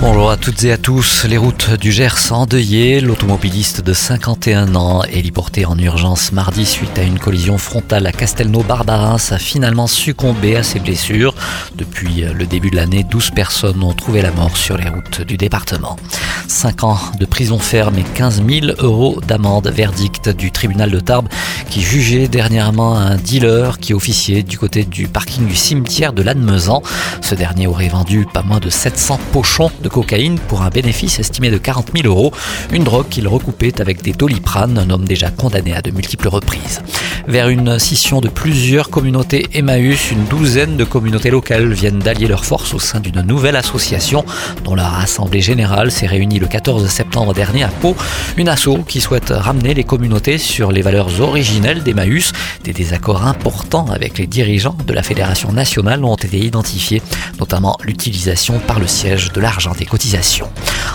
Bonjour à toutes et à tous. Les routes du Gers endeuillées. L'automobiliste de 51 ans, héliporté en urgence mardi suite à une collision frontale à Castelnau-Barbarin, a finalement succombé à ses blessures. Depuis le début de l'année, 12 personnes ont trouvé la mort sur les routes du département. 5 ans de prison ferme et 15 000 euros d'amende. Verdict du tribunal de Tarbes qui jugeait dernièrement un dealer qui officiait du côté du parking du cimetière de Lannemezan. Ce dernier aurait vendu pas moins de 700 pochons de cocaïne pour un bénéfice estimé de 40 000 euros, une drogue qu'il recoupait avec des doliprane, un homme déjà condamné à de multiples reprises. Vers une scission de plusieurs communautés Emmaüs, une douzaine de communautés locales viennent d'allier leurs forces au sein d'une nouvelle association dont la assemblée générale s'est réunie le 14 septembre dernier à Pau, une asso qui souhaite ramener les communautés sur les valeurs originelles d'Emmaüs. Des désaccords importants avec les dirigeants de la Fédération nationale ont été identifiés, notamment l'utilisation par le siège de l'argent des cotisations.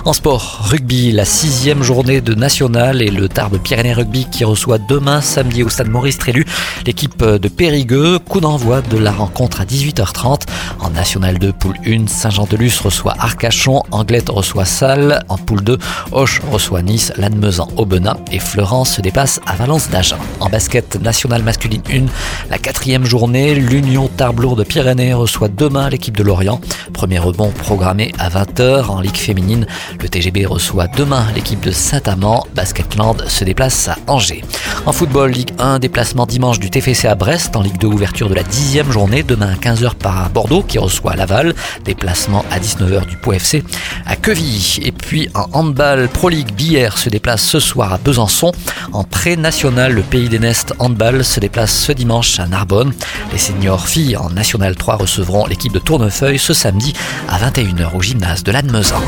En sport, rugby, la sixième journée de national et le Tarbes Pyrénées Rugby qui reçoit demain samedi au stade Maurice Trélu l'équipe de Périgueux. Coup d'envoi de la rencontre à 18h30. En National 2, poule 1, Saint-Jean-de-Luz reçoit Arcachon, Anglette reçoit Salles. En poule 2, Hoche reçoit Nice, Lannemezan, Aubenas et Florence se déplace à Valence d'Agen. En basket national masculine 1, la quatrième journée, l'Union Tarbes de Pyrénées reçoit demain l'équipe de Lorient. Premier rebond programmé à 20h en Ligue féminine. Le TGB reçoit demain l'équipe de Saint-Amand. Basketland se déplace à Angers. En football, Ligue 1, déplacement dimanche du TFC à Brest. En Ligue 2, ouverture de la dixième journée. Demain à 15h par Bordeaux qui reçoit Laval. Déplacement à 19h du Pau FC à Quevilly. Et puis en handball, Pro League Bière se déplace ce soir à Besançon. En pré-national, le pays des Nestes handball se déplace ce dimanche à Narbonne. Les seniors filles en National 3 recevront l'équipe de Tournefeuille ce samedi à 21h au gymnase de Lannemezan.